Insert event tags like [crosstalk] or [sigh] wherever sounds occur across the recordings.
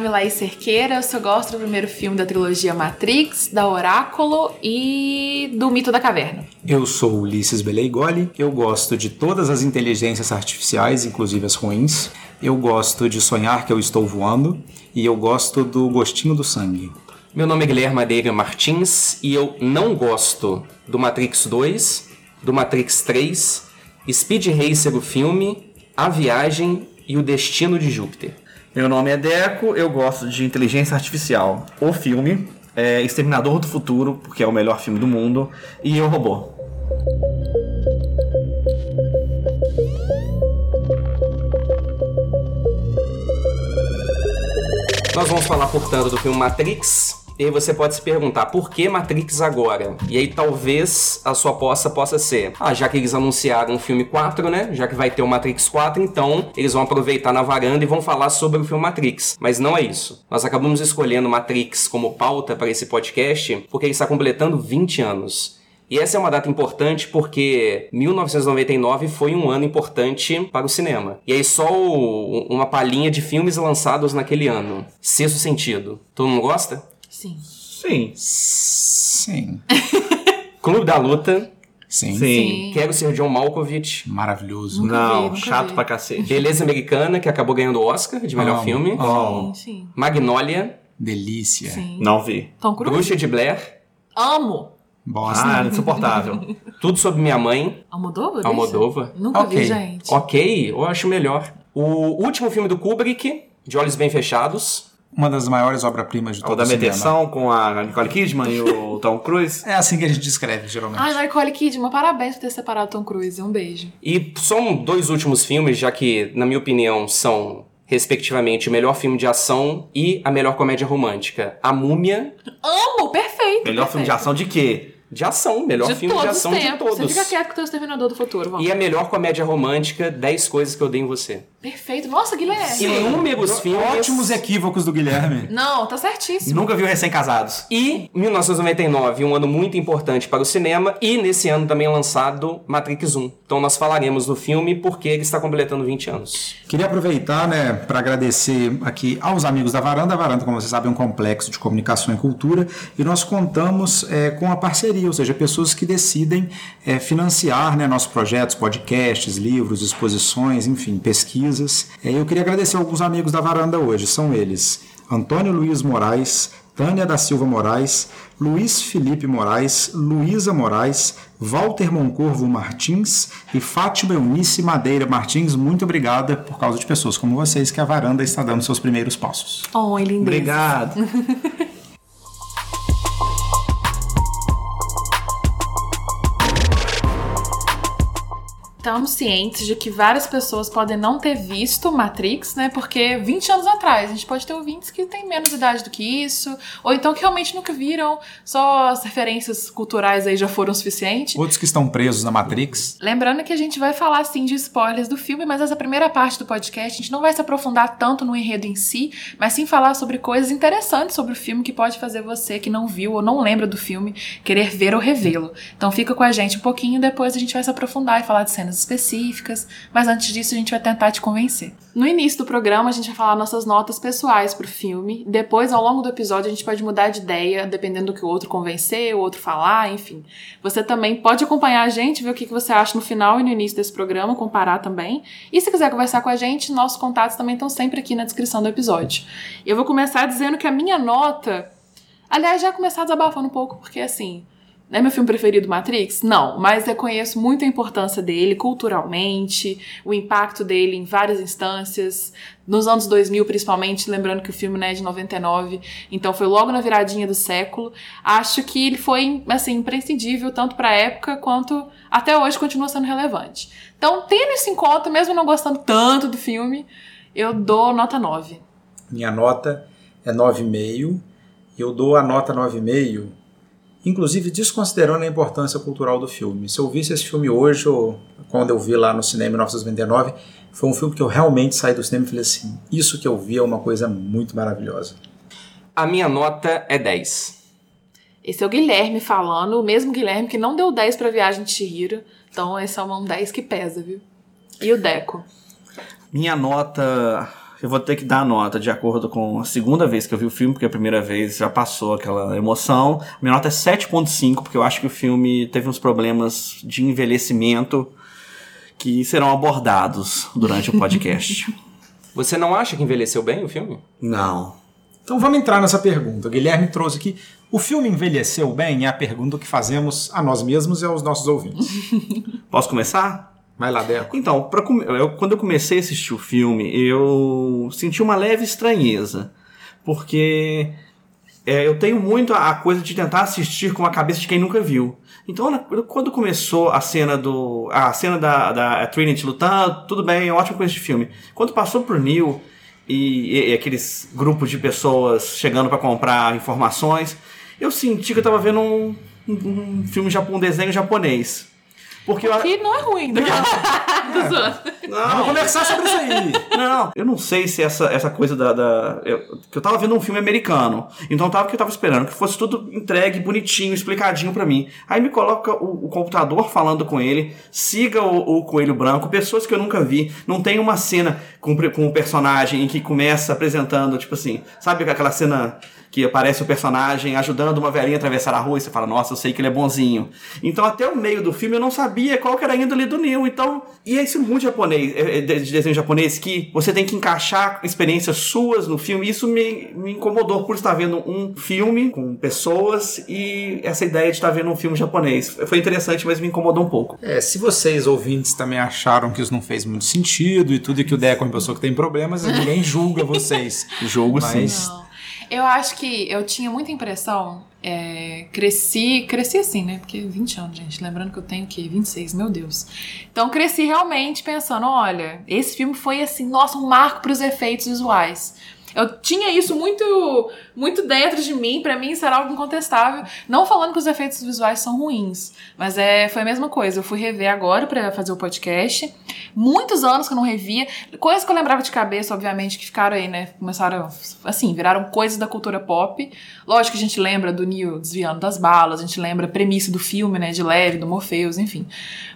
nome é Laís Cerqueira, eu só gosto do primeiro filme da trilogia Matrix, da Oráculo e do Mito da Caverna. Eu sou Ulisses Beleigoli, eu gosto de todas as inteligências artificiais, inclusive as ruins. Eu gosto de sonhar que eu estou voando e eu gosto do gostinho do sangue. Meu nome é Guilherme Madeira Martins e eu não gosto do Matrix 2, do Matrix 3, Speed Racer o filme, A Viagem e o Destino de Júpiter. Meu nome é Deco, eu gosto de inteligência artificial. O filme é Exterminador do Futuro, porque é o melhor filme do mundo, e O Robô. Nós vamos falar, portanto, do filme Matrix. E aí você pode se perguntar, por que Matrix agora? E aí talvez a sua aposta possa ser, ah, já que eles anunciaram o filme 4, né? Já que vai ter o Matrix 4, então eles vão aproveitar na varanda e vão falar sobre o filme Matrix. Mas não é isso. Nós acabamos escolhendo Matrix como pauta para esse podcast porque ele está completando 20 anos. E essa é uma data importante porque 1999 foi um ano importante para o cinema. E aí só o, uma palhinha de filmes lançados naquele ano. Sexto Sentido. Todo mundo gosta? Sim. Sim. Sim. [laughs] Clube da Luta. Sim. Sim. Quero ser John Malkovich. Maravilhoso. Nunca Não, vi, chato vi. pra cacete. Beleza Americana, que acabou ganhando o Oscar de melhor Amo, filme. amo. Sim, sim. Magnolia. Delícia. Sim. Não vi. Tom Cruise? Bruxa de Blair. Amo. Bosta. Ah, insuportável. [laughs] Tudo sobre minha mãe. Almodóvar? Almodóvar. isso? Nunca Ok. vi, gente. Ok, eu acho melhor. O último filme do Kubrick, De Olhos Bem Fechados. Uma das maiores obras-primas de O todo da o cinema. Meteção com a Nicole Kidman e o Tom Cruise. É assim que a gente descreve, geralmente. Ai, Nicole Kidman, parabéns por ter separado Tom Cruise. Um beijo. E são dois últimos filmes, já que, na minha opinião, são, respectivamente, o melhor filme de ação e a melhor comédia romântica. A Múmia, Amo, perfeito. Melhor filme de perfeito. ação de quê? De ação. Melhor de filme de ação de todos. Você fica quieto com o teu Exterminador do Futuro, vamos. E a melhor comédia romântica, 10 coisas que eu dei em você. Perfeito. Nossa, Guilherme. Inúmeros filmes. Ótimos equívocos do Guilherme. Não, tá certíssimo. Nunca viu Recém-Casados. E 1999, um ano muito importante para o cinema, e nesse ano também é lançado Matrix 1. Então nós falaremos do filme porque ele está completando 20 anos. Queria aproveitar, né, para agradecer aqui aos amigos da Varanda. A Varanda, como vocês sabem, é um complexo de comunicação e cultura e nós contamos é, com a parceria, ou seja, pessoas que decidem é, financiar né, nossos projetos, podcasts, livros, exposições, enfim, pesquisas. É, eu queria agradecer alguns amigos da Varanda hoje. São eles Antônio Luiz Moraes, Tânia da Silva Moraes, Luiz Felipe Moraes, Luísa Moraes, Walter Moncorvo Martins e Fátima Eunice Madeira Martins. Muito obrigada por causa de pessoas como vocês que a varanda está dando seus primeiros passos. Oi, lindeza. Obrigado. [laughs] Estamos cientes de que várias pessoas podem não ter visto Matrix, né? Porque 20 anos atrás, a gente pode ter ouvintes que têm menos idade do que isso, ou então que realmente nunca viram, só as referências culturais aí já foram suficientes. Outros que estão presos na Matrix. Lembrando que a gente vai falar sim de spoilers do filme, mas essa primeira parte do podcast a gente não vai se aprofundar tanto no enredo em si, mas sim falar sobre coisas interessantes sobre o filme que pode fazer você que não viu ou não lembra do filme querer ver ou revê-lo. Então fica com a gente um pouquinho, depois a gente vai se aprofundar e falar de cenas específicas, mas antes disso a gente vai tentar te convencer. No início do programa a gente vai falar nossas notas pessoais pro filme, depois ao longo do episódio a gente pode mudar de ideia, dependendo do que o outro convencer, o outro falar, enfim. Você também pode acompanhar a gente, ver o que você acha no final e no início desse programa, comparar também. E se quiser conversar com a gente, nossos contatos também estão sempre aqui na descrição do episódio. Eu vou começar dizendo que a minha nota. Aliás, já começar desabafando um pouco, porque assim. É meu filme preferido, Matrix? Não, mas eu conheço muito a importância dele culturalmente, o impacto dele em várias instâncias, nos anos 2000 principalmente, lembrando que o filme né, é de 99, então foi logo na viradinha do século. Acho que ele foi assim imprescindível tanto para a época quanto até hoje continua sendo relevante. Então, tendo isso em conta, mesmo não gostando tanto do filme, eu dou nota 9. Minha nota é 9,5 e eu dou a nota 9,5, inclusive desconsiderando a importância cultural do filme. Se eu visse esse filme hoje, ou quando eu vi lá no cinema em 1999, foi um filme que eu realmente saí do cinema e falei assim: isso que eu vi é uma coisa muito maravilhosa. A minha nota é 10. Esse é o Guilherme falando, o mesmo Guilherme que não deu 10 pra Viagem de Chihiro. Então esse é um 10 que pesa, viu? E o Deco? Minha nota Eu vou ter que dar nota de acordo com a segunda vez que eu vi o filme, porque a primeira vez já passou aquela emoção. Minha nota é 7.5, porque eu acho que o filme teve uns problemas de envelhecimento que serão abordados durante o podcast. [laughs] Você não acha que envelheceu bem o filme? Não. Então vamos entrar nessa pergunta. O Guilherme trouxe aqui. O filme envelheceu bem? É a pergunta que fazemos a nós mesmos e aos nossos ouvintes. Posso começar? Vai lá, Deco. Então, eu- quando eu comecei a assistir o filme, eu senti uma leve estranheza. Porque é, eu tenho muito a coisa de tentar assistir com a cabeça de quem nunca viu. Então, quando começou a cena do. A cena da, da Trinity lutando, tudo bem, ótima coisa de filme. Quando passou pro Neil e, e- e aqueles grupos de pessoas chegando pra comprar informações, eu senti que eu tava vendo um, um, um filme um desenho japonês. Porque eu, Que não é ruim, né? Zoando. [laughs] Vamos conversar sobre isso aí. Não, eu não sei se essa, essa coisa da. da- eu, que eu tava vendo um filme americano. Então tava que eu tava esperando que fosse tudo entregue, bonitinho, explicadinho pra mim. Aí me coloca o, o computador falando com ele, siga o, o Coelho Branco, pessoas que eu nunca vi. Não tem uma cena com, com o personagem em que começa apresentando, tipo assim, sabe aquela cena que aparece o personagem ajudando uma velhinha a atravessar a rua e você fala, nossa, eu sei que ele é bonzinho. Então até o meio do filme eu não sabia qual que era a índole do Neil. Então, e é isso muito japonês, é, é, de de desenho japonês, que você tem que encaixar experiências suas no filme. Isso me, me incomodou por estar vendo um filme com pessoas e essa ideia de estar vendo um filme japonês. Foi interessante, mas me incomodou um pouco. É, se vocês, ouvintes, também acharam que isso não fez muito sentido e tudo, e que o Deco é uma pessoa que tem problemas, ninguém julga vocês. [laughs] Jogo Mas- sim. Não. Eu acho que eu tinha muita impressão. é, cresci, cresci assim, né? Porque 20 anos, gente. Lembrando que eu tenho o quê? 26, meu Deus. Então cresci realmente pensando: olha, esse filme foi assim, nossa, um marco para os efeitos visuais. Eu tinha isso muito muito dentro de mim, pra mim isso era algo incontestável. Não falando que os efeitos visuais são ruins, mas é, foi a mesma coisa. Eu fui rever agora pra fazer o podcast. Muitos anos que eu não revia. Coisas que eu lembrava de cabeça, obviamente, que ficaram aí, né? Começaram, assim, viraram coisas da cultura pop. Lógico que a gente lembra do Neo desviando das balas, a gente lembra a premissa do filme, né? De leve, do Morpheus, enfim.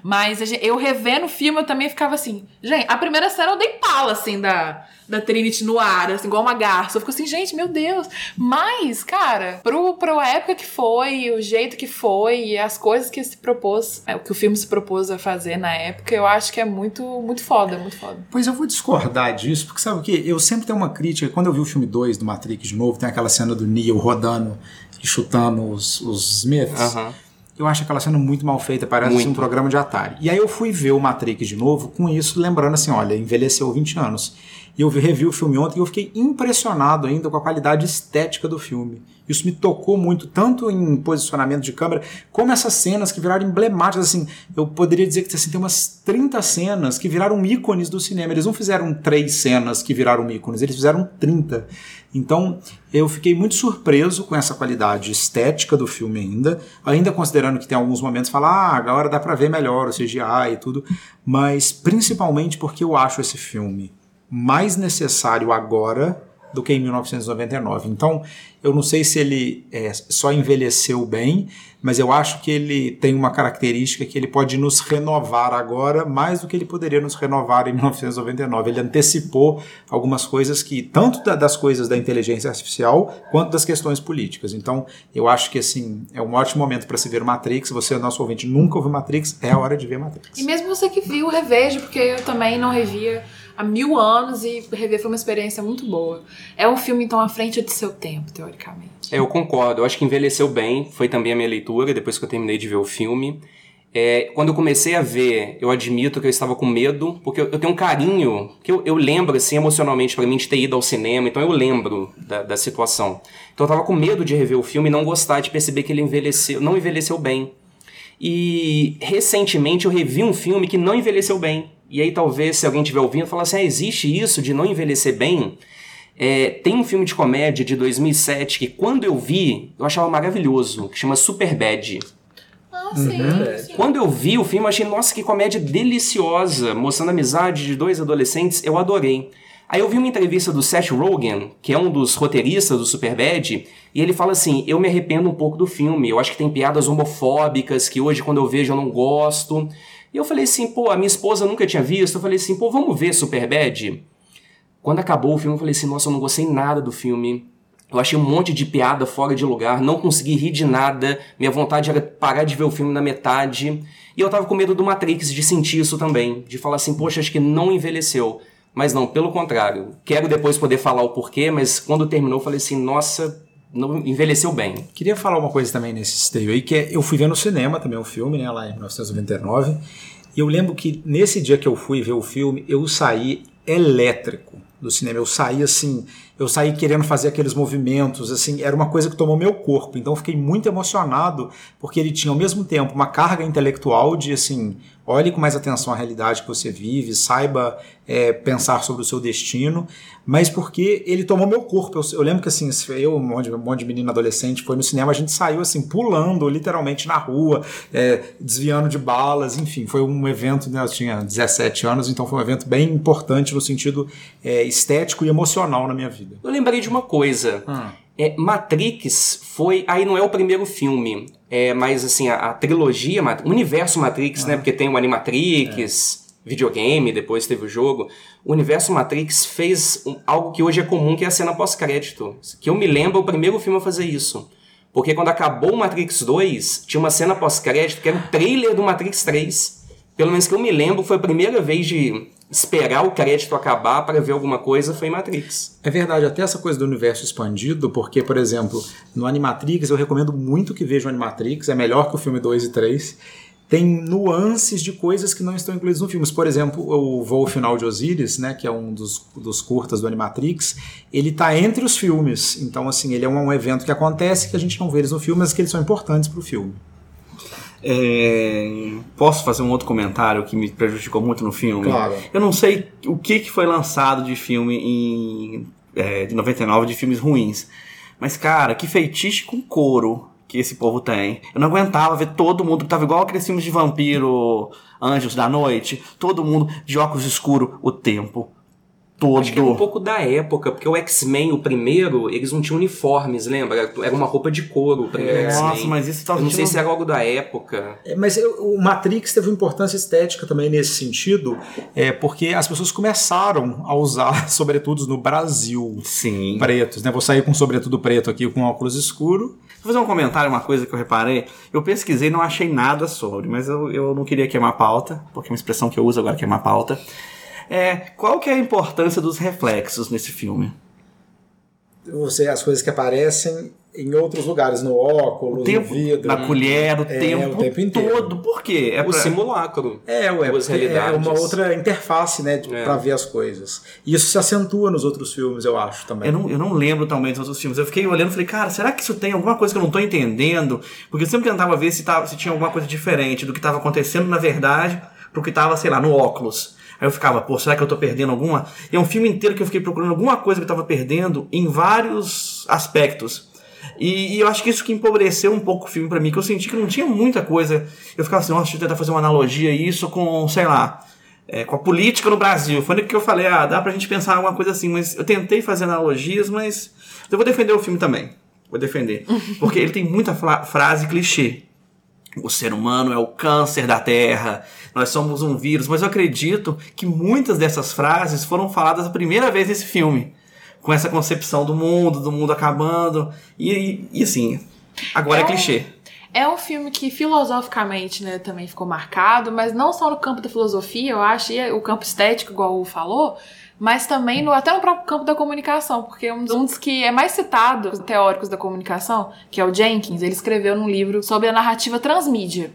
Mas eu revendo o filme, eu também ficava assim. Gente, a primeira cena eu dei pala, assim, da, da Trinity no ar, assim, igual uma garça. Eu fico assim, gente, meu Deus. Mas, cara, pro, pro época que foi, o jeito que foi, e as coisas que se propôs, é, o que o filme se propôs a fazer na época, eu acho que é muito, muito foda, muito foda. Pois eu vou discordar disso, porque sabe o que? Eu sempre tenho uma crítica. Quando eu vi o filme 2 do Matrix de novo, tem aquela cena do Neo rodando e chutando os, os Smiths. Aham. Eu acho aquela cena muito mal feita, parece Muito. um programa de Atari. E aí eu fui ver o Matrix de novo com isso, lembrando assim, olha, envelheceu 20 anos. E eu vi- revi o filme ontem e eu fiquei impressionado ainda com a qualidade estética do filme. Isso me tocou muito, tanto em posicionamento de câmera, como essas cenas que viraram emblemáticas. Assim, eu poderia dizer que assim, tem umas 30 cenas que viraram ícones do cinema. Eles não fizeram três cenas que viraram ícones, eles fizeram 30. Então, eu fiquei muito surpreso com essa qualidade estética do filme ainda, ainda considerando que tem alguns momentos que fala, ah, agora dá pra ver melhor o CGI e tudo, mas principalmente porque eu acho esse filme mais necessário agora do que em 1999. Então, eu não sei se ele é, só envelheceu bem, mas eu acho que ele tem uma característica que ele pode nos renovar agora mais do que ele poderia nos renovar em 1999. Ele antecipou algumas coisas que, tanto da- das coisas da inteligência artificial, quanto das questões políticas. Então, eu acho que assim, é um ótimo momento para se ver Matrix. Você, nosso ouvinte, nunca ouviu Matrix, é a hora de ver Matrix. E mesmo você que viu, reveja, porque eu também não revia há mil anos e rever foi uma experiência muito boa. É um filme, então, à frente de seu tempo, teoricamente. É, eu concordo. Eu acho que envelheceu bem. Foi também a minha leitura depois que eu terminei de ver o filme. É, quando eu comecei a ver, eu admito que eu estava com medo, porque eu, eu tenho um carinho, que eu, eu lembro, assim, emocionalmente pra mim de ter ido ao cinema, então eu lembro da, da situação. Então eu tava com medo de rever o filme e não gostar, de perceber que ele envelheceu, não envelheceu bem. E recentemente eu revi um filme que não envelheceu bem. E aí talvez, se alguém estiver ouvindo, falar assim, ah, existe isso de não envelhecer bem? É, tem um filme de comédia de 2007 que quando eu vi, eu achava maravilhoso, que chama Superbad. Ah, sim. sim. Quando eu vi o filme, eu achei, nossa, que comédia deliciosa, mostrando a amizade de dois adolescentes, eu adorei. Aí eu vi uma entrevista do Seth Rogen, que é um dos roteiristas do Superbad, e ele fala assim: eu me arrependo um pouco do filme, eu acho que tem piadas homofóbicas que hoje, quando eu vejo, eu não gosto. E eu falei assim, pô, a minha esposa nunca tinha visto, eu falei assim, pô, vamos ver Superbad? Quando acabou o filme, eu falei assim: nossa, eu não gostei nada do filme. Eu achei um monte de piada fora de lugar, não consegui rir de nada. Minha vontade era parar de ver o filme na metade. E eu tava com medo do Matrix de sentir isso também, de falar assim, poxa, acho que não envelheceu. Mas não, pelo contrário. Quero depois poder falar o porquê, mas quando terminou, eu falei assim, nossa, não envelheceu bem. Queria falar uma coisa também nesse esteio aí, que é, eu fui ver no cinema também o filme, né, lá em 1999. E eu lembro que nesse dia que eu fui ver o filme, eu saí elétrico do cinema. Eu saí assim, eu saí querendo fazer aqueles movimentos, assim, era uma coisa que tomou meu corpo. Então eu fiquei muito emocionado, porque ele tinha ao mesmo tempo uma carga intelectual de assim, olhe com mais atenção à realidade que você vive, saiba é, pensar sobre o seu destino, mas porque ele tomou meu corpo. Eu, eu lembro que assim, eu, um monte, um monte de menino adolescente, foi no cinema, a gente saiu assim, pulando literalmente na rua, é, desviando de balas, enfim, foi um evento, né, eu tinha 17 anos, então foi um evento bem importante no sentido é, estético e emocional na minha vida. Eu lembrei de uma coisa. Hum. É, Matrix foi. Aí não é o primeiro filme, é, mas assim, a, a trilogia, o universo Matrix, né? Porque tem o Animatrix, videogame, depois teve o jogo. O universo Matrix fez um- algo que hoje é comum, que é a cena pós-crédito. Que eu me lembro, o primeiro filme a fazer isso. Porque quando acabou o Matrix 2, tinha uma cena pós-crédito que era o trailer do Matrix 3. Pelo menos que eu me lembro, foi a primeira vez de esperar o crédito acabar para ver alguma coisa, foi Matrix. É verdade, até essa coisa do universo expandido, porque, por exemplo, no Animatrix, eu recomendo muito que vejam Animatrix, é melhor que o filme 2 e 3. Tem nuances de coisas que não estão incluídas no filme. Por exemplo, o Voo Final de Osiris, né, que é um dos, dos curtas do Animatrix, ele está entre os filmes. Então, assim, ele é um, um evento que acontece que a gente não vê eles no filme, mas que eles são importantes para o filme. É, Posso fazer um outro comentário que me prejudicou muito no filme? Claro. Eu não sei o que, que foi lançado de filme em é, de 99 de filmes ruins. Mas, cara, que feitiço com couro que esse povo tem. Eu não aguentava ver todo mundo, tava igual aqueles filmes de vampiro, Anjos da Noite, todo mundo de óculos escuros o tempo todo. Acho que é um pouco da época, porque o X-Men, o primeiro, eles não tinham uniformes, lembra? Era uma roupa de couro o primeiro É, Nossa, X-Men. mas isso tá Eu não sei se era algo da época. É, Mas eu- o Matrix teve uma importância estética também nesse sentido, é, porque as pessoas começaram a usar [laughs] sobretudos no Brasil. Sim. Pretos, né? Vou sair com sobretudo preto aqui com óculos escuro. Vou fazer um comentário, uma coisa que eu reparei. Eu pesquisei e não achei nada sobre, mas eu, eu não queria queimar a pauta, porque é uma expressão que eu uso agora, queimar a pauta. É, qual que é a importância dos reflexos nesse filme? Você, as coisas que aparecem em outros lugares, no óculos, O tempo, no vidro. na colher, o, É, tempo, o tempo inteiro. todo. Por quê? É o pra- simulacro. É, ué, é uma outra interface, né, de- É. pra ver as coisas. E isso se acentua nos outros filmes, eu acho, também. Eu não, eu não lembro também dos outros filmes. Eu fiquei olhando e falei, cara, será que isso tem alguma coisa que eu não tô entendendo? Porque eu sempre tentava ver se, tava, se tinha alguma coisa diferente do que estava acontecendo na verdade pro que tava, sei lá, no óculos. Aí eu ficava, pô, será que eu tô perdendo alguma? E é um filme inteiro que eu fiquei procurando alguma coisa que eu tava perdendo em vários aspectos. E, e eu acho que isso que empobreceu um pouco o filme pra mim, que eu senti que não tinha muita coisa. Eu ficava assim, nossa, deixa eu tentar fazer uma analogia isso com, sei lá, é, com a política no Brasil. Foi no que eu falei, ah, dá pra gente pensar alguma coisa assim, mas eu tentei fazer analogias, mas eu vou defender o filme também. Vou defender. [laughs] Porque ele tem muita fra- frase clichê. O ser humano é o câncer da Terra, nós somos um vírus, mas eu acredito que muitas dessas frases foram faladas a primeira vez nesse filme. Com essa concepção do mundo, do mundo acabando. E, e assim, agora é, É clichê. É um filme que filosoficamente né, também ficou marcado, mas não só no campo da filosofia, eu acho, e o campo estético, igual o falou, mas também no, até no próprio campo da comunicação, porque um dos, um dos que é mais citado, os teóricos da comunicação, que é o Jenkins, ele escreveu num livro sobre a narrativa transmídia.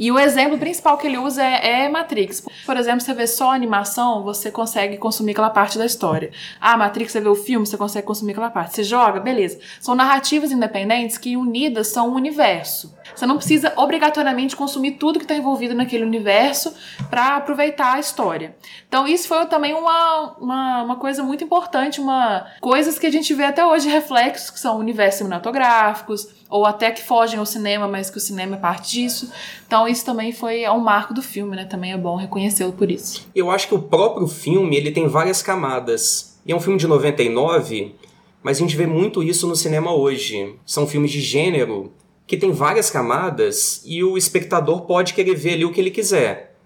E o exemplo principal que ele usa é, é Matrix. Por exemplo, você vê só a animação, você consegue consumir aquela parte da história. Ah, Matrix, você vê o filme, você consegue consumir aquela parte. Você joga, beleza. São narrativas independentes que unidas são um universo. Você não precisa obrigatoriamente consumir tudo que está envolvido naquele universo para aproveitar a história. Então, isso foi também uma, uma, uma coisa muito importante, uma coisas que a gente vê até hoje, reflexos que são universos cinematográficos, ou até que fogem ao cinema, mas que o cinema é parte disso. Então isso também foi é um marco do filme, né? Também é bom reconhecê-lo por isso. Eu acho que o próprio filme ele tem várias camadas. E é um filme de 99, mas a gente vê muito isso no cinema hoje. São filmes de gênero que tem várias camadas e o espectador pode querer ver ali o que ele quiser.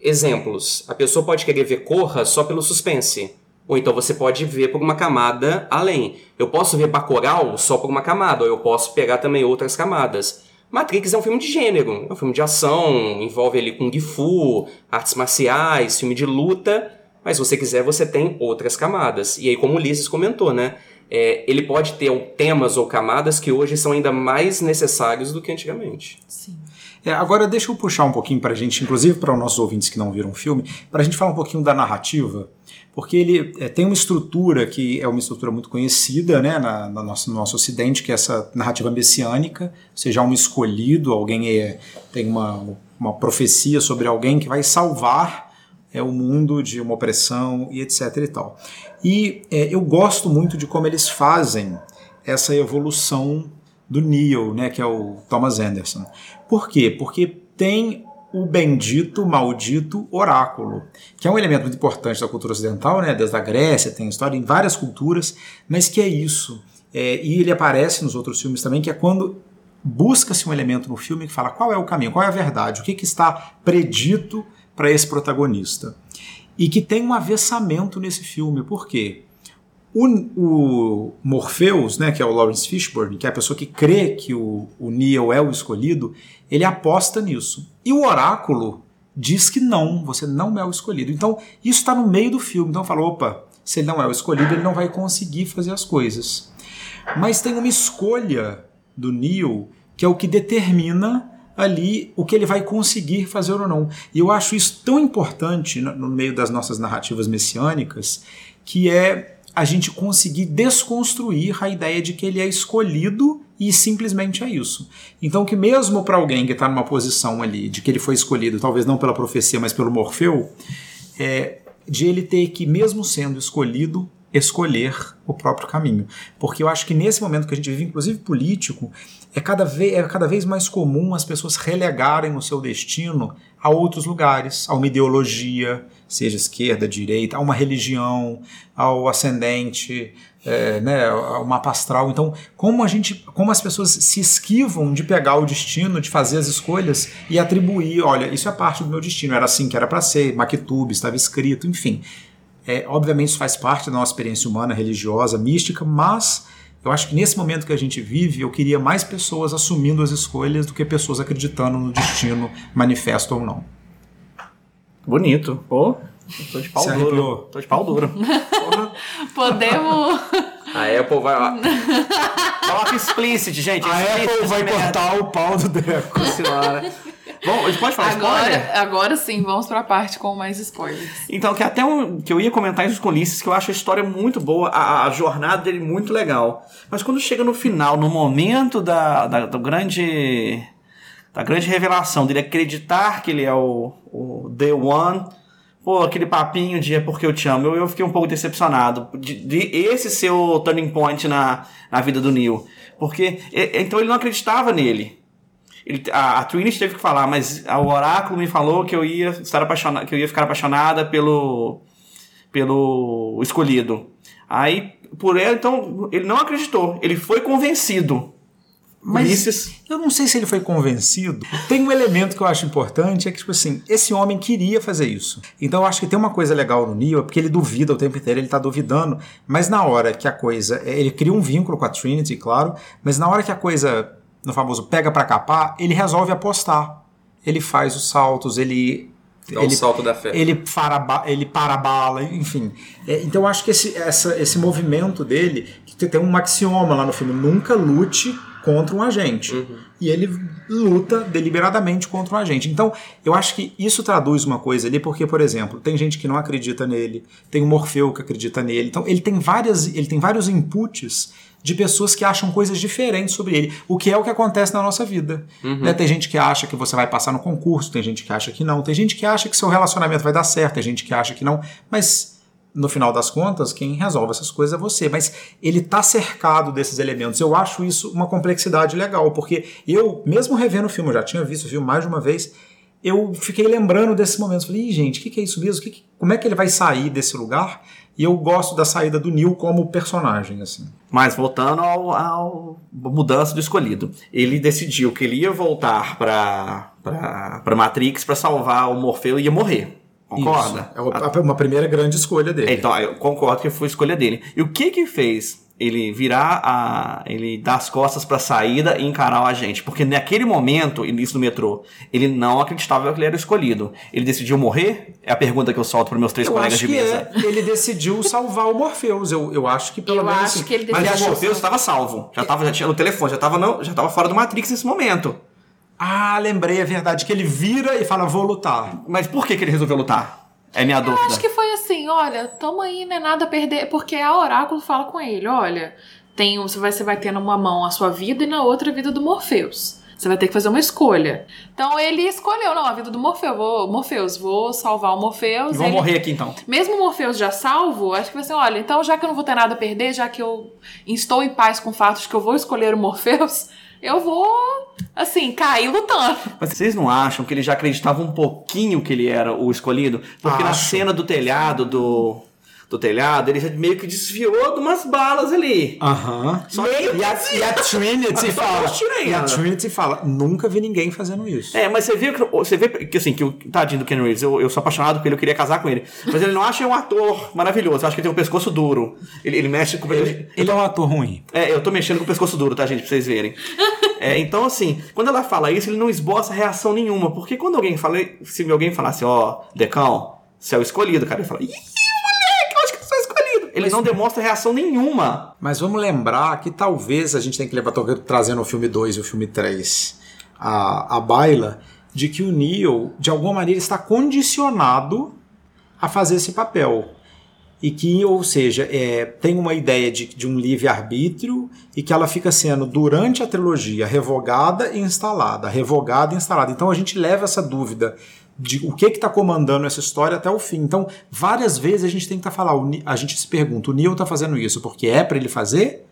Exemplos: a pessoa pode querer ver Corra só pelo suspense. Ou então você pode ver por uma camada além. Eu posso ver Bacurau só por uma camada, ou eu posso pegar também outras camadas. Matrix é um filme de gênero, é um filme de ação, envolve ali Kung Fu, artes marciais, filme de luta, mas se você quiser, você tem outras camadas. E aí, como o Ulisses comentou, né? É, ele pode ter temas ou camadas que hoje são ainda mais necessários do que antigamente. Sim. É, agora deixa eu puxar um pouquinho para a gente, inclusive para os nossos ouvintes que não viram o filme, para a gente falar um pouquinho da narrativa, porque ele é, tem uma estrutura que é uma estrutura muito conhecida né, na, na nosso, no nosso ocidente, que é essa narrativa messiânica, ou seja, um escolhido, alguém é, tem uma, uma profecia sobre alguém que vai salvar é, o mundo de uma opressão e etc e tal. E é, eu gosto muito de como eles fazem essa evolução do Neo, né, que é o Thomas Anderson. Por quê? Porque tem o bendito, maldito oráculo, que é um elemento muito importante da cultura ocidental, né? desde a Grécia, tem história em várias culturas, mas que é isso. É, e ele aparece nos outros filmes também, que é quando busca-se um elemento no filme que fala qual é o caminho, qual é a verdade, o que, que está predito para esse protagonista. E que tem um avessamento nesse filme, por quê? O, o, Morpheus, né, que é o Lawrence Fishburne, que é a pessoa que crê que o, o Neo é o escolhido, ele aposta nisso. E o oráculo diz que não, você não é o escolhido. Então, isso está no meio do filme. Então, fala, opa, se ele não é o escolhido, ele não vai conseguir fazer as coisas. Mas tem uma escolha do Neo que é o que determina ali o que ele vai conseguir fazer ou não. E eu acho isso tão importante no, meio das nossas narrativas messiânicas, que é a gente conseguir desconstruir a ideia de que ele é escolhido e simplesmente é isso. Então, que mesmo para alguém que está numa posição ali de que ele foi escolhido, talvez não pela profecia, mas pelo Morfeu, é, de ele ter que, mesmo sendo escolhido, escolher o próprio caminho. Porque eu acho que nesse momento que a gente vive, inclusive político, é cada, vez, é cada vez mais comum as pessoas relegarem o seu destino a outros lugares, a uma ideologia, seja esquerda, direita, a uma religião, ao ascendente, é, né, ao mapa astral. Então, como a gente, como as pessoas se esquivam de pegar o destino, de fazer as escolhas e atribuir, olha, isso é parte do meu destino, era assim que era para ser, Maktub, estava escrito, enfim. É, obviamente isso faz parte da nossa experiência humana, religiosa, mística, mas eu acho que nesse momento que a gente vive, eu queria mais pessoas assumindo as escolhas do que pessoas acreditando no destino, manifesto ou não. Bonito. Pô, tô de pau Se duro. arrepiou. Tô de pau duro. [laughs] Podemos. A Apple vai lá. Coloca explicit, gente. A explicit Apple vai merda. cortar o pau do Deco. Nossa senhora. Bom, a gente pode falar spoiler? Agora, agora sim, vamos pra parte com mais spoilers. Então, que até um, que eu ia comentar isso com o Ulisses, que eu acho a história muito boa, a, a jornada dele muito legal. Mas quando chega no final, no momento da, da, do grande. da grande revelação dele acreditar que ele é o, o The One, pô, aquele papinho de é porque eu te amo, eu, eu fiquei um pouco decepcionado. De, de esse ser o turning point na, na vida do Neil. Porque. então ele não acreditava nele. Ele, a, a Trinity teve que falar, mas o oráculo me falou que eu ia estar apaixonada, que eu ia ficar apaixonada pelo pelo escolhido. Aí por ela, então ele não acreditou, ele foi convencido. Mas Ulisses, eu não sei se ele foi convencido. Tem um elemento que eu acho importante, é que, tipo assim, esse homem queria fazer isso. Então eu acho que tem uma coisa legal no Neo, é porque ele duvida o tempo inteiro, ele tá duvidando, mas na hora que a coisa. Ele cria um vínculo com a Trinity, claro, mas na hora que a coisa, no famoso pega pra capar, ele resolve apostar. Ele faz os saltos, ele. Dá o ele, salto da fé. ele para, ele para a bala, enfim. É, então eu acho que esse, essa- esse movimento dele, que tem um axioma lá no filme, nunca lute contra um agente. E ele luta deliberadamente contra um agente. Então, eu acho que isso traduz uma coisa ali, porque, por exemplo, tem gente que não acredita nele, tem o Morfeu que acredita nele. Então, ele tem várias, ele tem vários inputs de pessoas que acham coisas diferentes sobre ele, o que é o que acontece na nossa vida. né? Tem gente que acha que você vai passar no concurso, tem gente que acha que não, tem gente que acha que seu relacionamento vai dar certo, tem gente que acha que não, mas no final das contas, quem resolve essas coisas é você. Mas ele tá cercado desses elementos. Eu acho isso uma complexidade legal, porque eu, mesmo revendo o filme, eu já tinha visto o filme mais de uma vez, eu fiquei lembrando desses momentos. Falei, gente, o que, que é isso mesmo? Que que- como é que ele vai sair desse lugar? E eu gosto da saída do Neil como personagem, assim. mas voltando ao, ao mudança do escolhido, ele decidiu que ele ia voltar para para Matrix para salvar o Morfeu e ia morrer. Concorda? Isso. É uma primeira grande escolha dele. Então, eu concordo que foi a escolha dele. E o que que fez ele virar a. ele dar as costas pra saída e encarar o agente? Porque naquele momento, início do metrô, ele não acreditava que ele era o escolhido. Ele decidiu morrer? É a pergunta que eu solto pros meus três Eu colegas acho de que mesa. é. Ele decidiu salvar o Morpheus. Eu, eu acho que pelo Eu menos. acho assim, que ele Mas o Morpheus estava salvo. Já, tava, já tinha no telefone, já tava, não, já tava fora do Matrix nesse momento. Ah, lembrei, é verdade. Que ele vira e fala, vou lutar. Mas por que, que ele resolveu lutar? É minha Eu dúvida. acho que foi assim, olha, tamo aí, não é nada a perder, porque a Oráculo fala com ele, olha, tem, um- você, vai, ter numa mão a sua vida e na outra a vida do Morpheus. Você vai ter que fazer uma escolha. Então ele escolheu, não, a vida do Morpheus, vou, Morpheus, vou salvar o Morpheus. Vão Ele- morrer aqui então. Mesmo o Morpheus já salvo, acho que vai ser, olha, então já que eu não vou ter nada a perder, já que eu estou em paz com o fato de que eu vou escolher o Morpheus, eu vou, assim, cair lutando. Mas vocês não acham que ele já acreditava um pouquinho que ele era o escolhido? Porque na Acho. cena do telhado, do, do telhado, ele já meio que desviou de umas balas ali. Aham. Que- E a, e a Trinity [laughs] fala. E a. Trinity fala: nunca vi ninguém fazendo isso. É, mas você vê que você vê que assim, que o tadinho do Ken Reeves, eu, eu sou apaixonado por ele, eu queria casar com ele. Mas ele não acha um ator maravilhoso, eu acho que ele tem um pescoço duro. Ele, ele mexe com Ele, ele é um ator ruim. É, eu tô mexendo com o pescoço duro, tá, gente? Pra vocês verem. [laughs] É, então, assim, quando ela fala isso, ele não esboça reação nenhuma. Porque quando alguém fala, se alguém falasse, ó, Decão, você é o escolhido, cara, ele fala, ih, Ele não demonstra reação nenhuma. Mas vamos lembrar que talvez a gente tenha que levar, trazendo o filme 2 e o filme 3 a, a baila, de que o Neo, de alguma maneira, está condicionado a fazer esse papel. E que, ou seja, é, tem uma ideia de, de um livre-arbítrio e que ela fica sendo, durante a trilogia, revogada e instalada, revogada e instalada. Então a gente leva essa dúvida de o que está comandando essa história até o fim. Então, várias vezes a gente tem que tá falar, a gente se pergunta, o Neil está fazendo isso porque é para ele fazer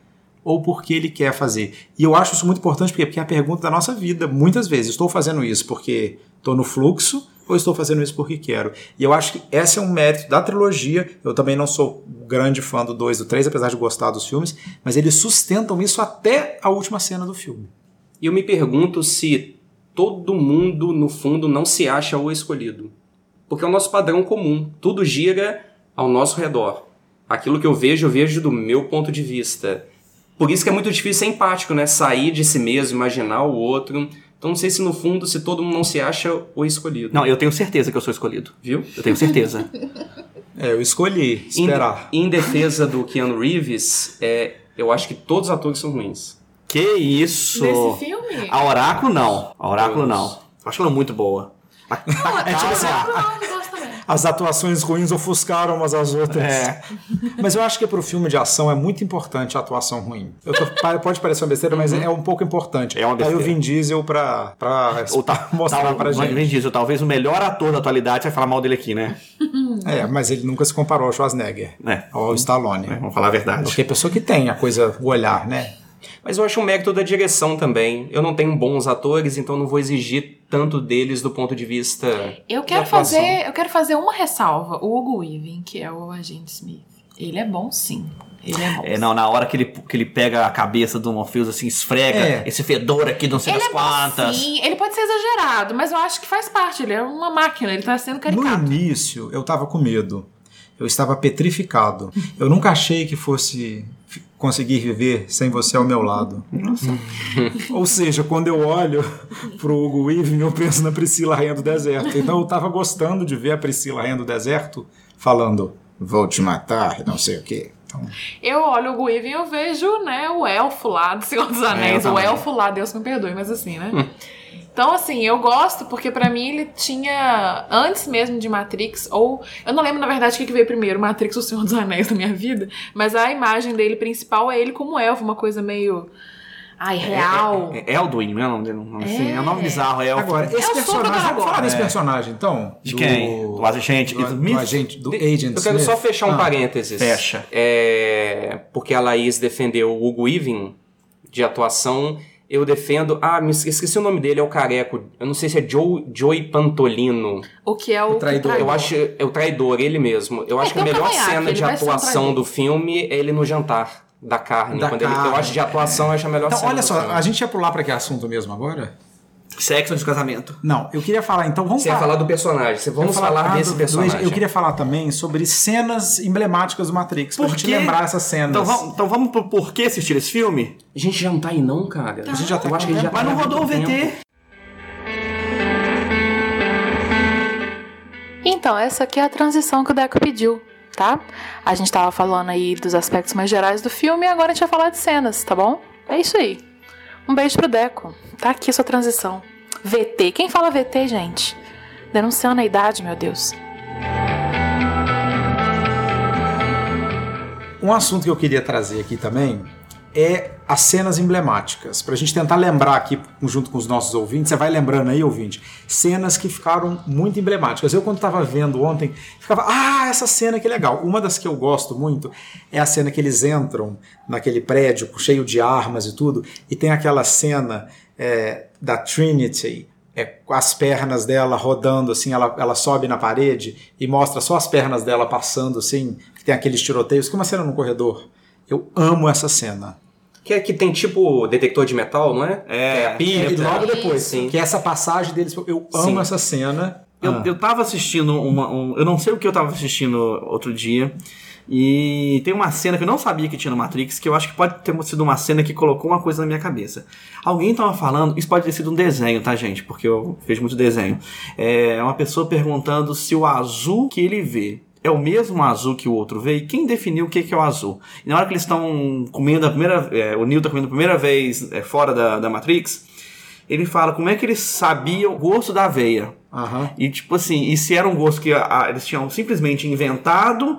ou porque ele quer fazer? E eu acho isso muito importante porque, porque é a pergunta da nossa vida, muitas vezes. Estou fazendo isso porque estou no fluxo ou estou fazendo isso porque quero? E eu acho que esse é um mérito da trilogia. Eu também não sou grande fã do 2 e do 3, apesar de gostar dos filmes, mas eles sustentam isso até a última cena do filme. E eu me pergunto se todo mundo, no fundo, não se acha o escolhido. Porque é o nosso padrão comum. Tudo gira ao nosso redor. Aquilo que eu vejo, eu vejo do meu ponto de vista. Por isso que é muito difícil ser empático, né? Sair de si mesmo, imaginar o outro. Então não sei se no fundo, se todo mundo não se acha o escolhido. Não, eu tenho certeza que eu sou escolhido. Viu? Eu tenho certeza. [laughs] É, eu escolhi esperar. Em, em defesa do Keanu Reeves, é, eu acho que todos os atores são ruins. Que isso? Nesse filme? A Oráculo não. A Oráculo Todos. não. Eu acho ela muito boa. A, a É tipo assim, casa- Não, não gosto também. As atuações ruins ofuscaram umas às outras. É. Mas eu acho que para o filme de ação é muito importante a atuação ruim. Eu tô- pode parecer uma besteira, mas é um pouco importante. É uma Aí o besteira. Vin Diesel pra, pra Ou tá, [laughs] mostrar tá, pra gente. Vin Diesel, talvez o melhor ator da atualidade, vai falar mal dele aqui, né? É, mas ele nunca se comparou ao Schwarzenegger. É. Ao Stallone. Vamos falar a verdade. Porque é pessoa que tem a coisa, o olhar, né? Mas eu acho um mérito da direção também. Eu não tenho bons atores, então não vou exigir tanto deles do ponto de vista. Eu quero fazer, eu quero fazer uma ressalva. O Hugo Weaving, que é o agente Smith, ele é bom sim. Ele é bom. É, não, na hora que ele, que ele pega a cabeça do Morpheus, assim, esfrega É. esse fedor aqui, não sei Ele das é bom quantas. sim, ele pode ser exagerado, mas eu acho que faz parte. Ele é uma máquina, ele tá sendo No caricato. início, eu tava com medo. Eu estava petrificado. Eu nunca achei que fosse conseguir viver sem você ao meu lado. [laughs] Ou seja, quando eu olho pro Hugo Weaving, eu penso na Priscila Rainha do Deserto. Então eu tava gostando de ver a Priscila Rainha do Deserto falando vou te matar, não sei o quê. Então, Eu olho o Hugo Weaving e eu vejo, né, o elfo lá do Senhor dos Anéis. eu o elfo lá, Deus me perdoe, mas assim, né? [laughs] Então, assim, eu gosto porque pra mim ele tinha, antes mesmo de Matrix, ou. Eu não lembro, na verdade, o que veio primeiro, Matrix ou Senhor dos Anéis na minha vida, mas a imagem dele principal é ele como elfo, uma coisa meio. Ai, real. É, é Elduin, não é o nome dele? Não, assim, É. é um nome bizarro, é Elfo. agora, esse do personagem, vamos falar desse É. personagem então? De quem? Do agente do, do agente, do De- Agent eu quero Smith. só fechar um Ah. parênteses. Fecha. É, porque a Laís defendeu o Hugo Weaving de atuação. Eu defendo. Ah, me esque- esqueci o nome dele, é o careco. Eu não sei se é Joe, Joey Pantolino. O que é o. O traidor. Eu acho. É o traidor, ele mesmo. Eu acho que a tem um melhor cena de um atuação traidor. do filme é ele no jantar da carne. Da Quando ele- eu carne, acho de atuação, eu acho a melhor Então, cena. olha do só, filme. a gente ia pular para que assunto mesmo agora? Sexo antes do casamento. Não, eu queria falar, então vamos Você ia falar do personagem. Você- Vamos eu falar ah, desse do- do- personagem. eu queria falar também sobre cenas emblemáticas do Matrix, pra gente lembrar essas cenas. Então vamos, então vamos pro porquê assistir esse filme? A gente já não tá aí não, cara. A gente já tá Eu acho que a gente já Mas não tá rodou o. VT. Então, essa aqui é a transição que o Deco pediu, tá? A gente tava falando aí dos aspectos mais gerais do filme e agora a gente vai falar de cenas, tá bom? É isso aí. Um beijo pro Deco. Tá aqui sua transição. VT. Quem fala VT, gente? Denunciando a idade, meu Deus. Um assunto que eu queria trazer aqui também é as cenas emblemáticas. Pra gente tentar lembrar aqui, junto com os nossos ouvintes, você vai lembrando aí, ouvinte, cenas que ficaram muito emblemáticas. Eu, quando tava vendo ontem, ficava, ah, essa cena que legal. Uma das que eu gosto muito é a cena que eles entram naquele prédio cheio de armas e tudo, e tem aquela cena é, da Trinity. é, as pernas dela rodando assim, ela, ela sobe na parede e mostra só as pernas dela passando assim, que tem aqueles tiroteios, que é uma cena no corredor. Eu amo essa cena. Que, é, que tem tipo detector de metal, não é? É. É a E pita. logo depois, Sim. que é essa passagem deles, eu amo Sim. essa cena. Eu, Ah. eu tava assistindo uma. um- eu não sei o que eu tava assistindo outro dia. E tem uma cena que eu não sabia que tinha no Matrix, que eu acho que pode ter sido uma cena que colocou uma coisa na minha cabeça. Alguém tava falando, isso pode ter sido um desenho, tá, gente? Porque eu vejo muito desenho. É uma pessoa perguntando se o azul que ele vê é o mesmo azul que o outro vê, e quem definiu o que que é o azul? E na hora que eles estão comendo a primeira. é, o Neo tá comendo a primeira vez é, fora da, da Matrix, ele fala como é que eles sabiam o gosto da aveia. Aham. E tipo assim, e se era um gosto que a- a- eles tinham simplesmente inventado,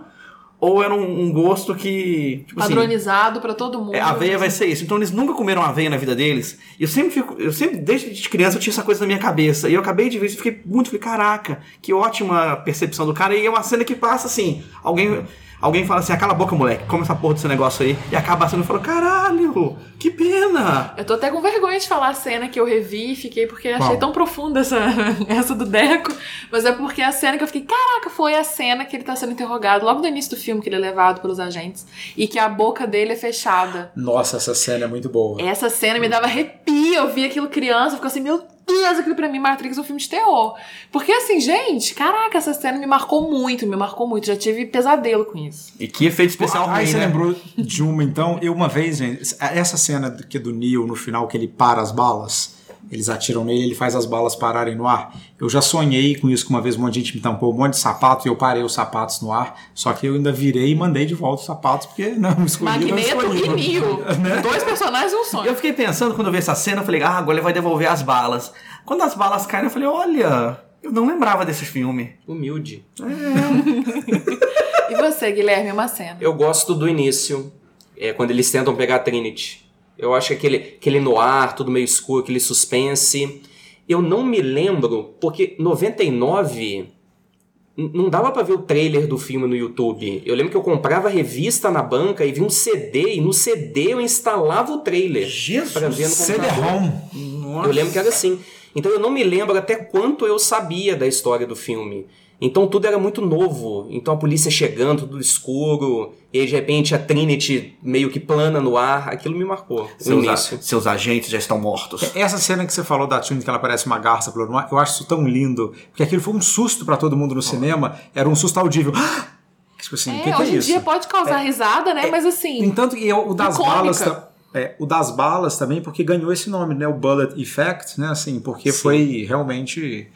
ou era um, um gosto que. Tipo assim, Padronizado pra todo mundo. é, aveia vai ser isso. Então eles nunca comeram aveia na vida deles. E eu sempre fico. Eu sempre, desde de criança, eu tinha essa coisa na minha cabeça. E eu acabei de ver isso e fiquei muito. Falei, caraca, que ótima percepção do cara. E é uma cena que passa assim. Alguém. Alguém fala assim, "Ah, cala a boca, moleque, come essa porra desse negócio aí. E acaba sendo e fala, caralho, que pena. Eu tô até com vergonha de falar a cena que eu revi e fiquei porque achei tão profunda essa, [laughs] essa do Deco. Mas é porque a cena que eu fiquei, caraca, foi a cena que ele tá sendo interrogado logo no início do filme, que ele é levado pelos agentes, e que a boca dele é fechada. Nossa, essa cena é muito boa. Essa cena me dava arrepio, eu vi aquilo criança, ficou assim, meu Deus, aquilo pra mim, Matrix é um filme de terror. Porque assim, gente, caraca, essa cena me marcou muito, me marcou muito. Já tive pesadelo com isso. E que efeito especial Aí ruim, você né? lembrou de uma, então, eu uma vez, gente, essa cena que é do Neo no final, que ele para as balas, eles atiram nele, ele faz as balas pararem no ar. Eu já sonhei com isso, que uma vez um monte de gente me tampou um monte de sapato e eu parei os sapatos no ar, só que eu ainda virei e mandei de volta os sapatos, porque não escolhi, não Magneto escolhi. e Neo. [laughs] Né? Dois personagens e um sonho. Eu fiquei pensando quando eu vi essa cena, eu falei, ah, agora ele vai devolver as balas. Quando as balas caíram, eu falei, olha, eu não lembrava desse filme. Humilde. [laughs] E você, Guilherme, uma cena. Eu gosto do início, é, quando eles tentam pegar a Trinity. Eu acho aquele, aquele noir, tudo meio escuro, aquele suspense. Eu não me lembro, porque 99 n- não dava pra ver o trailer do filme no YouTube. Eu lembro que eu comprava revista na banca e vi um CD, e no CD eu instalava o trailer. Jesus, pra ver no computador. Eu lembro que era assim. Então eu não me lembro até quanto eu sabia da história do filme. Então tudo era muito novo. Então a polícia chegando, tudo escuro, e aí de repente a Trinity meio que plana no ar. Aquilo me marcou. O Seus, a- seus agentes já estão mortos. Essa cena que você falou da Trinity, que ela parece uma garça pelo mar, eu acho isso tão lindo, porque aquilo foi um susto pra todo mundo no cinema, era um susto audível. [gasps] Tipo assim, o É, que, que é hoje em isso? dia pode causar risada, né? Mas assim. Entanto, e o das Icônica. balas. É, o das balas também, porque ganhou esse nome, né? O Bullet Effect, né? Assim, porque Sim. foi realmente.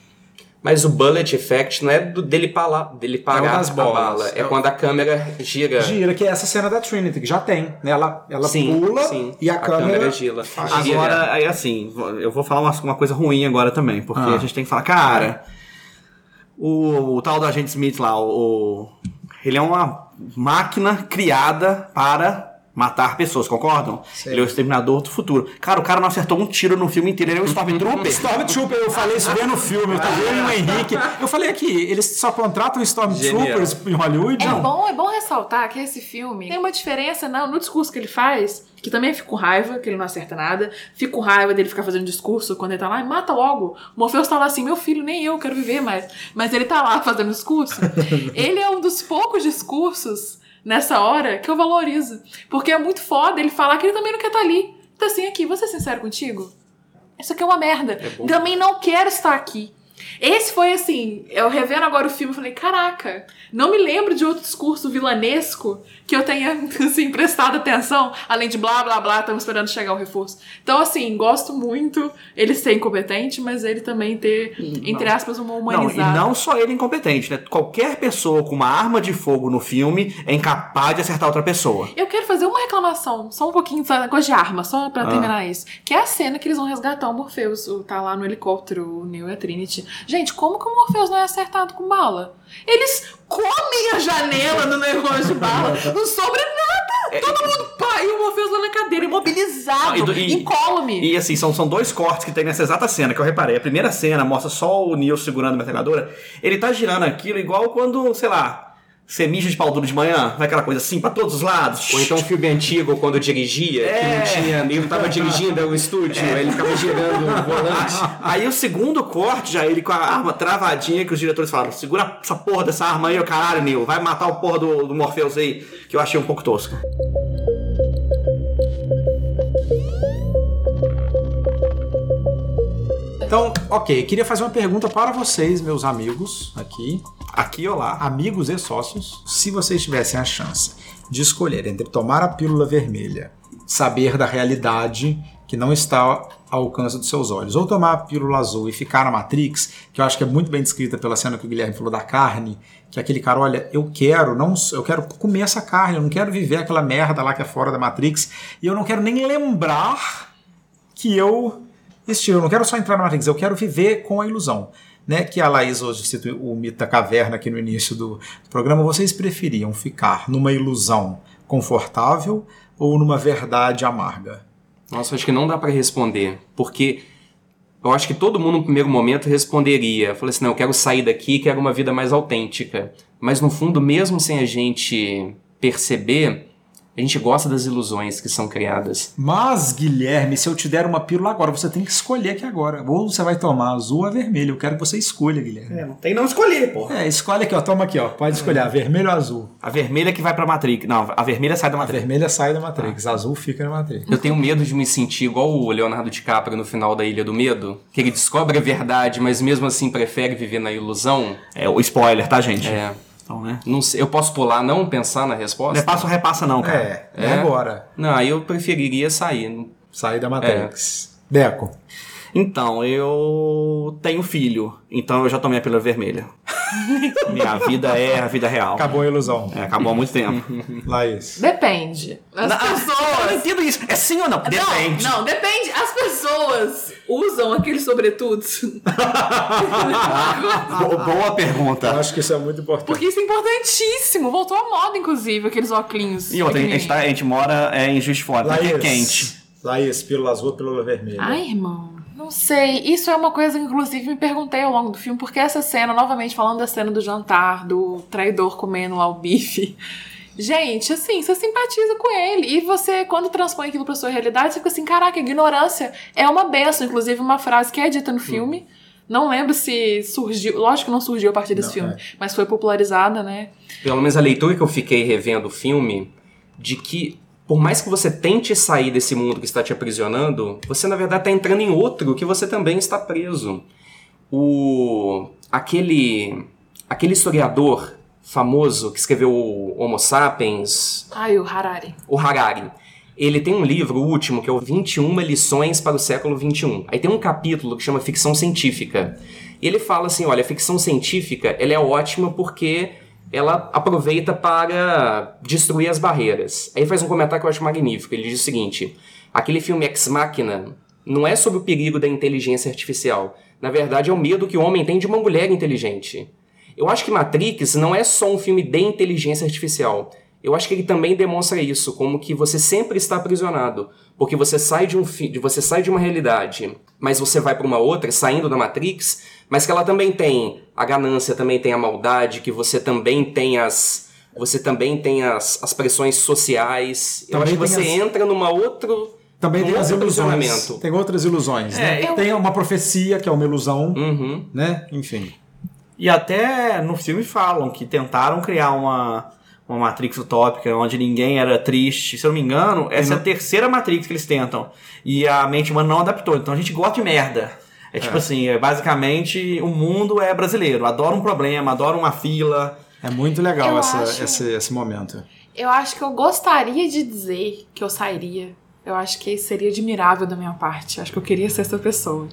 Mas o bullet effect não é do, dele, pala, dele parar das a bolas. bala. É, É quando a câmera gira. Gira, que é essa cena da Trinity, que já tem, né? Ela, ela Sim, pula sim. e a, A câmera. câmera gira. Agora, aí assim, eu vou falar uma, uma coisa ruim agora também, porque Ah. a gente tem que falar, cara, o, o tal do agente Smith lá, o, o- ele é uma máquina criada para matar pessoas, concordam? Sei. Ele é o exterminador do futuro. Cara, o cara não acertou um tiro no filme inteiro, ele é um Stormtrooper. Stormtrooper, eu falei isso vendo o filme, eu tô vendo o Henrique. Eu falei aqui, eles só contratam Stormtroopers em Hollywood? É Não. bom, é bom ressaltar que esse filme tem uma diferença não, no discurso que ele faz, que também eu fico com raiva, que ele não acerta nada. Fico com raiva dele ficar fazendo discurso quando ele tá lá e mata logo. O Morpheus tá lá assim, meu filho, nem eu quero viver mais. Mas ele tá lá fazendo discurso. [laughs] ele é um dos poucos discursos nessa hora que eu valorizo. Porque é muito foda ele falar que ele também não quer estar ali. Então assim, aqui, vou ser sincero contigo. Isso aqui é uma merda. Também não quero estar aqui. Esse foi assim, eu revendo agora o filme, eu falei, caraca, não me lembro de outro discurso vilanesco que eu tenha, [laughs] assim, prestado atenção, além de blá, blá, blá, estamos esperando chegar o reforço. Então, assim, gosto muito ele ser incompetente, mas ele também ter, entre aspas, uma Não, humanizada. e não só ele incompetente, né? Qualquer pessoa com uma arma de fogo no filme é incapaz de acertar outra pessoa. Eu quero fazer uma reclamação, só um pouquinho, só coisa de arma, só Ah. pra terminar isso. Que é a cena que eles vão resgatar o Morpheus, tá lá no helicóptero, o Neo e a Trinity. Gente, como que o Morpheus não é acertado com bala? Eles comem a janela no negócio de bala, não sobra nada! Todo mundo pá, e o Morpheus lá na cadeira, imobilizado, É. Ah, e do- e- incólume. E assim, são, são dois cortes que tem nessa exata cena que eu reparei. A primeira cena mostra só o Neo segurando a metralhadora. Ele tá girando aquilo igual quando, sei lá, você mija de pau duro de manhã, vai aquela coisa assim pra todos os lados. Ou então um filme antigo, quando dirigia, que É. não tinha, ele tava dirigindo era o estúdio, aí ele ficava girando o volante. [laughs] Aí o segundo corte, já ele com a arma travadinha, que os diretores falaram: segura essa porra dessa arma aí, ô caralho, Neo, vai matar o porra do, do Morpheus aí, que eu achei um pouco tosco. Então, ok, queria fazer uma pergunta para vocês, meus amigos aqui, Aqui ou lá. amigos e sócios. Se vocês tivessem a chance de escolher entre tomar a pílula vermelha, saber da realidade que não está ao alcance dos seus olhos, ou tomar a pílula azul e ficar na Matrix, que eu acho que é muito bem descrita pela cena que o Guilherme falou da carne, que aquele cara, olha, eu quero, não, eu quero comer essa carne, eu não quero viver aquela merda lá que é fora da Matrix, e eu não quero nem lembrar que eu estive. Eu não quero só entrar na Matrix, eu quero viver com a ilusão. Né, que a Laís hoje cita o mito da caverna aqui no início do programa. Vocês preferiam ficar numa ilusão confortável ou numa verdade amarga? Nossa, acho que não dá pra responder, porque eu acho que todo mundo no primeiro momento responderia, falei assim, não, eu quero sair daqui, quero uma vida mais autêntica. Mas no fundo, mesmo sem a gente perceber, a gente gosta das ilusões que são criadas. Mas, Guilherme, se eu te der uma pílula agora, você tem que escolher aqui agora. Ou você vai tomar azul ou vermelho. Eu quero que você escolha, Guilherme. É, não tem não escolher, porra. É, escolhe aqui, ó. Toma aqui, ó. Pode escolher, a vermelho ou azul. A vermelha que vai pra Matrix. Não, a vermelha sai da A Matrix. vermelha sai da Matrix, a azul fica na Matrix. Eu tenho medo de me sentir igual o Leonardo DiCaprio no final da Ilha do Medo, que ele descobre a verdade, mas mesmo assim prefere viver na ilusão. É o spoiler, tá, gente? É. Então, né? Não sei, eu posso pular, não pensar na resposta? Não é passa ou repassa, não, cara. É, é agora. Não, aí eu preferiria sair. Sair da Matrix. Deco. Então, eu tenho filho, então eu já tomei a pílula vermelha. Minha vida é a vida real. Acabou a ilusão. É, acabou há muito tempo. Laís. Depende. As Não, pessoas. Eu não entendo isso. É sim ou não? Depende. Não, não, depende. As pessoas usam aqueles sobretudos. Bo- Boa pergunta. Eu acho que isso é muito importante. Porque isso é importantíssimo. Voltou à moda, inclusive, aqueles óculos. E outra, a gente, tá- a gente mora é, em Juiz de Fora, porque Laís. é quente. Laís, pílula azul pílula vermelha? Ai, irmão. Não sei. Isso é uma coisa que, inclusive, me perguntei ao longo do filme, porque essa cena, novamente falando da cena do jantar, do traidor comendo lá o bife. Gente, assim, você simpatiza com ele. E você, quando transpõe aquilo pra sua realidade, você fica assim: caraca, ignorância é uma benção. Inclusive, uma frase que é dita no filme. Não lembro se surgiu. Lógico que não surgiu a partir desse Não, filme, é. mas foi popularizada, né? Pelo menos a leitura que eu fiquei revendo o filme, de que por mais que você tente sair desse mundo que está te aprisionando, você na verdade está entrando em outro que você também está preso. O aquele aquele historiador famoso que escreveu o Homo Sapiens, Ai, o Harari. o Harari. Ele tem um livro, o último, que é o 21 lições para o século 21. Aí tem um capítulo que chama ficção científica. E ele fala assim, olha, a ficção científica, ela é ótima porque ela aproveita para destruir as barreiras. Aí faz um comentário que eu acho magnífico. Ele diz o seguinte: aquele filme Ex Machina não é sobre o perigo da inteligência artificial. Na verdade, é o medo que o homem tem de uma mulher inteligente. Eu acho que Matrix não é só um filme de inteligência artificial. Eu acho que ele também demonstra isso, como que você sempre está aprisionado, porque você sai de um você sai de uma realidade, mas você vai para uma outra, saindo da Matrix, mas que ela também tem a ganância, também tem a maldade, que você também tem as você também tem as, as pressões sociais. Eu Também acho que você as- entra numa outro Também um tem as ilusões. Tem outras ilusões, né? É, eu- Tem uma profecia, que é uma ilusão, Uhum. né? Enfim. E até no filme falam que tentaram criar uma, uma Matrix utópica, onde ninguém era triste. Se eu não me engano, essa é a terceira Matrix que eles tentam. E a mente humana não adaptou. Então a gente gosta de merda. É tipo assim, é, basicamente o mundo é brasileiro. Adora um problema, adora uma fila. É muito legal essa, acho- esse, esse momento. Eu acho que eu gostaria de dizer que eu sairia. Eu acho que seria admirável da minha parte. Eu acho que eu queria ser essa pessoa.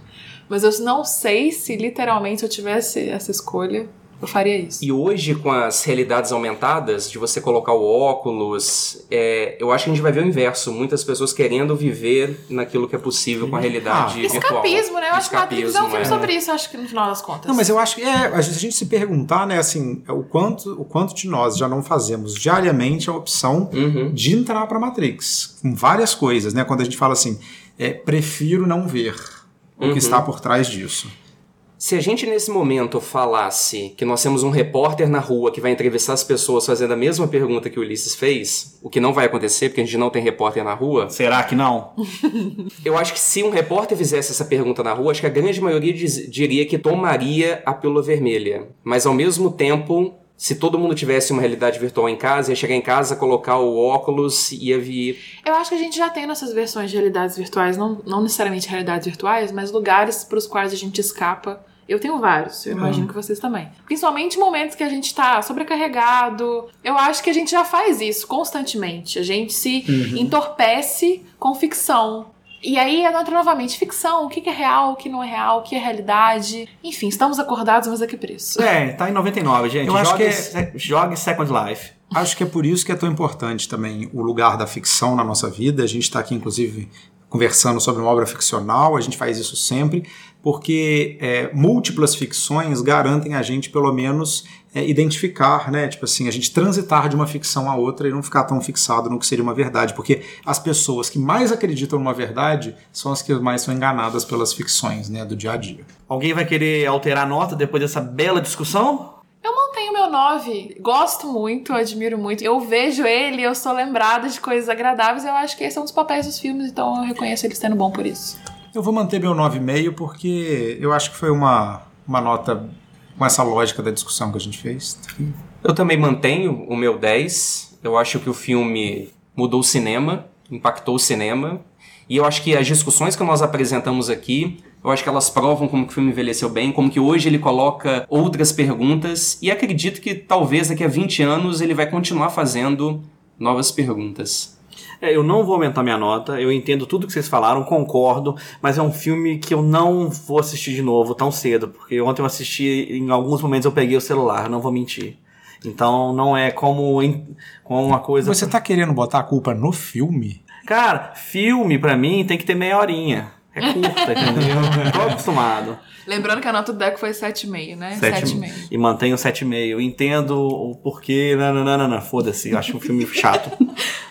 Mas eu não sei se literalmente eu tivesse essa escolha, eu faria isso. E hoje, com as realidades aumentadas, de você colocar o óculos, é, eu acho que a gente vai ver o inverso. Muitas pessoas querendo viver naquilo que é possível com a realidade Ah, virtual. Escapismo, né? Eu acho que Matrix é um filme é. sobre isso, acho que no final das contas. Não, mas eu acho que é, a gente, se a gente se perguntar, né, assim, o quanto, o quanto de nós já não fazemos diariamente a opção Uhum. de entrar para Matrix, com várias coisas, né? Quando a gente fala assim, é, prefiro não ver o Uhum. que está por trás disso. Se a gente nesse momento falasse que nós temos um repórter na rua que vai entrevistar as pessoas fazendo a mesma pergunta que o Ulisses fez, o que não vai acontecer porque a gente não tem repórter na rua, Será que não? [laughs] eu acho que se um repórter fizesse essa pergunta na rua, acho que a grande maioria diz- diria que tomaria a pílula vermelha. Mas ao mesmo tempo, se todo mundo tivesse uma realidade virtual em casa, ia chegar em casa, colocar o óculos e ia vir. Eu acho que a gente já tem nessas versões de realidades virtuais, não, não necessariamente realidades virtuais, mas lugares para os quais a gente escapa. Eu tenho vários, eu imagino que vocês também. Principalmente em momentos que a gente tá sobrecarregado. Eu acho que a gente já faz isso constantemente. A gente se entorpece com ficção. E aí entra novamente ficção, o que é real, o que não é real, o que é realidade. Enfim, estamos acordados, mas a que preço? É, tá em 99, gente. Eu acho que é- Second Life. Acho que é por isso que é tão importante também o lugar da ficção na nossa vida. A gente está aqui, inclusive, conversando sobre uma obra ficcional, a gente faz isso sempre, porque é, múltiplas ficções garantem a gente, pelo menos, é, identificar, né? Tipo assim, a gente transitar de uma ficção a outra e não ficar tão fixado no que seria uma verdade. Porque as pessoas que mais acreditam numa verdade são as que mais são enganadas pelas ficções, né? Do dia a dia. Alguém vai querer alterar a nota depois dessa bela discussão? Eu mantenho meu 9. Gosto muito, admiro muito. Eu vejo ele, eu sou lembrada de coisas agradáveis. Eu acho que esse é um dos papéis dos filmes, então eu reconheço eles tendo bom por isso. Eu vou manter meu 9,5 porque eu acho que foi uma, uma nota com essa lógica da discussão que a gente fez. Eu também mantenho o meu 10. Eu acho que o filme mudou o cinema, impactou o cinema. E eu acho que as discussões que nós apresentamos aqui, eu acho que elas provam como que o filme envelheceu bem, como que hoje ele coloca outras perguntas. E acredito que talvez daqui a 20 anos ele vai continuar fazendo novas perguntas. É, eu não vou aumentar minha nota, eu entendo tudo que vocês falaram, concordo, mas é um filme que eu não vou assistir de novo tão cedo, porque ontem eu assisti, em alguns momentos eu peguei o celular, não vou mentir. Então não é como, em- como uma coisa. Você tá querendo botar a culpa no filme? Cara, filme pra mim tem que ter meia horinha. É curta, [laughs] entendeu? Tô acostumado. Lembrando que a nota do Deco foi 7,5, né? Sete- 7,5. E mantenho 7,5. Eu entendo o porquê. Não, não, não, não. Foda-se, eu acho um filme [laughs] chato.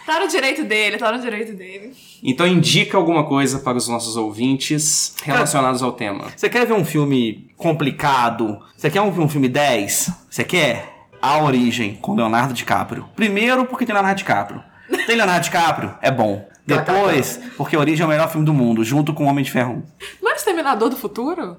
Tá no direito dele, tá no direito dele. Então indica alguma coisa para os nossos ouvintes relacionados ao tema. Você quer ver um filme complicado? Você quer um, um filme 10? Você quer? A Origem, com Leonardo DiCaprio. Primeiro, porque tem Leonardo DiCaprio. Tem Leonardo DiCaprio? É bom. Depois, porque a Origem é o melhor filme do mundo, junto com o Homem de Ferro 1. Não é Exterminador do Futuro?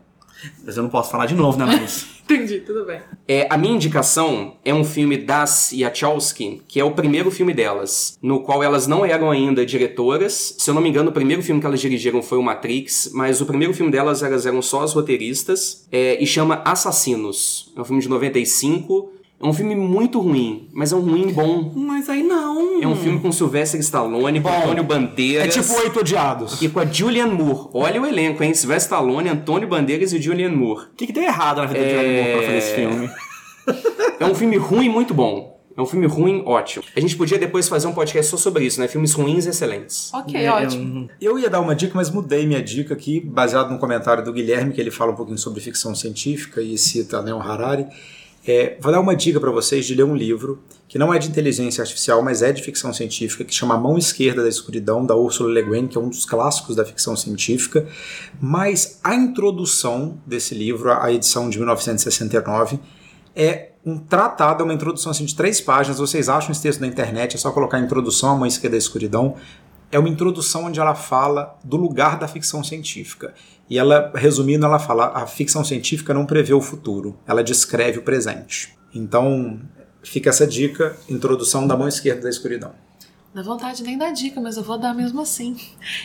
Mas eu não posso falar de novo, né, Luiz? [laughs] Entendi, tudo bem. É, a minha indicação é um filme das Yachowski, que é o primeiro filme delas, no qual elas não eram ainda diretoras. Se eu não me engano, o primeiro filme que elas dirigiram foi o Matrix, mas o primeiro filme delas elas eram só as roteiristas, é, e chama Assassinos. É um filme de 95. É um filme muito ruim, mas é um ruim bom. Mas aí não. É um filme com Sylvester Stallone, com Antônio É Bandeiras. tipo Oito Odiados. E com a Julianne Moore. Olha o elenco, hein? Sylvester Stallone, Antônio Bandeiras e Julianne Moore. O que, que deu errado na vida de Johnny Moore pra fazer esse filme? É um filme ruim muito bom. É um filme ruim ótimo. A gente podia depois fazer um podcast só sobre isso, né? Filmes ruins e excelentes. Ok, É, ótimo. Eu ia dar uma dica, mas mudei minha dica aqui, baseado no comentário do Guilherme, que ele fala um pouquinho sobre ficção científica e cita né, o Harari. É, vou dar uma dica para vocês de ler um livro que não é de inteligência artificial, mas é de ficção científica, que chama A Mão Esquerda da Escuridão, da Ursula Le Guin, que é um dos clássicos da ficção científica. Mas a introdução desse livro, a edição de 1969, é um tratado, é uma introdução assim, de três páginas. Vocês acham esse texto na internet, é só colocar introdução à Mão Esquerda da Escuridão. É uma introdução onde ela fala do lugar da ficção científica. E ela, resumindo, ela fala: a ficção científica não prevê o futuro, ela descreve o presente. Então, fica essa dica, introdução da mão esquerda da escuridão. Dá vontade nem dar dica, mas eu vou dar mesmo assim.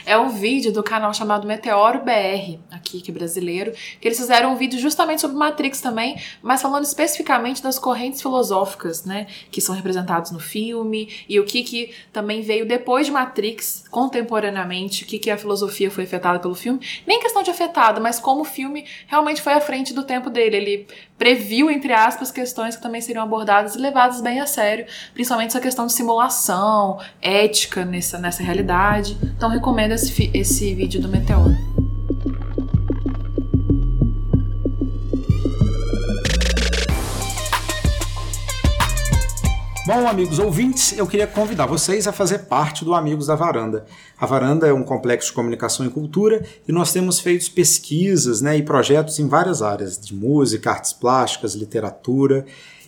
É um vídeo do canal chamado Meteoro BR, aqui que é brasileiro, que eles fizeram um vídeo justamente sobre Matrix também, mas falando especificamente das correntes filosóficas, né, que são representadas no filme e o que que também veio depois de Matrix, contemporaneamente, o que que a filosofia foi afetada pelo filme. Nem questão de afetada, mas como o filme realmente foi à frente do tempo dele. Ele previu, entre aspas, questões que também seriam abordadas e levadas bem a sério, principalmente essa questão de simulação, ética nessa, nessa realidade. Então recomendo esse, esse vídeo do Meteoro. Bom, amigos ouvintes, eu queria convidar vocês a fazer parte do Amigos da Varanda. A Varanda é um complexo de comunicação e cultura e nós temos feito pesquisas né, e projetos em várias áreas, de música, artes plásticas, literatura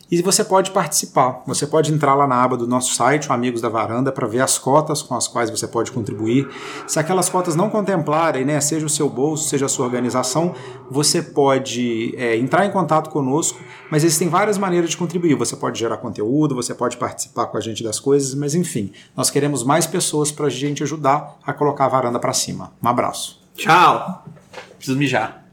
e você pode participar. Você pode entrar lá na aba do nosso site, Amigos da Varanda, para ver as cotas com as quais você pode contribuir. Se aquelas cotas não contemplarem, né, seja o seu bolso, seja a sua organização, você pode é, entrar em contato conosco, mas existem várias maneiras de contribuir. Você pode gerar conteúdo, você pode participar com a gente das coisas, mas enfim, nós queremos mais pessoas para a gente ajudar a colocar a varanda para cima. Um abraço. Tchau! Preciso mijar.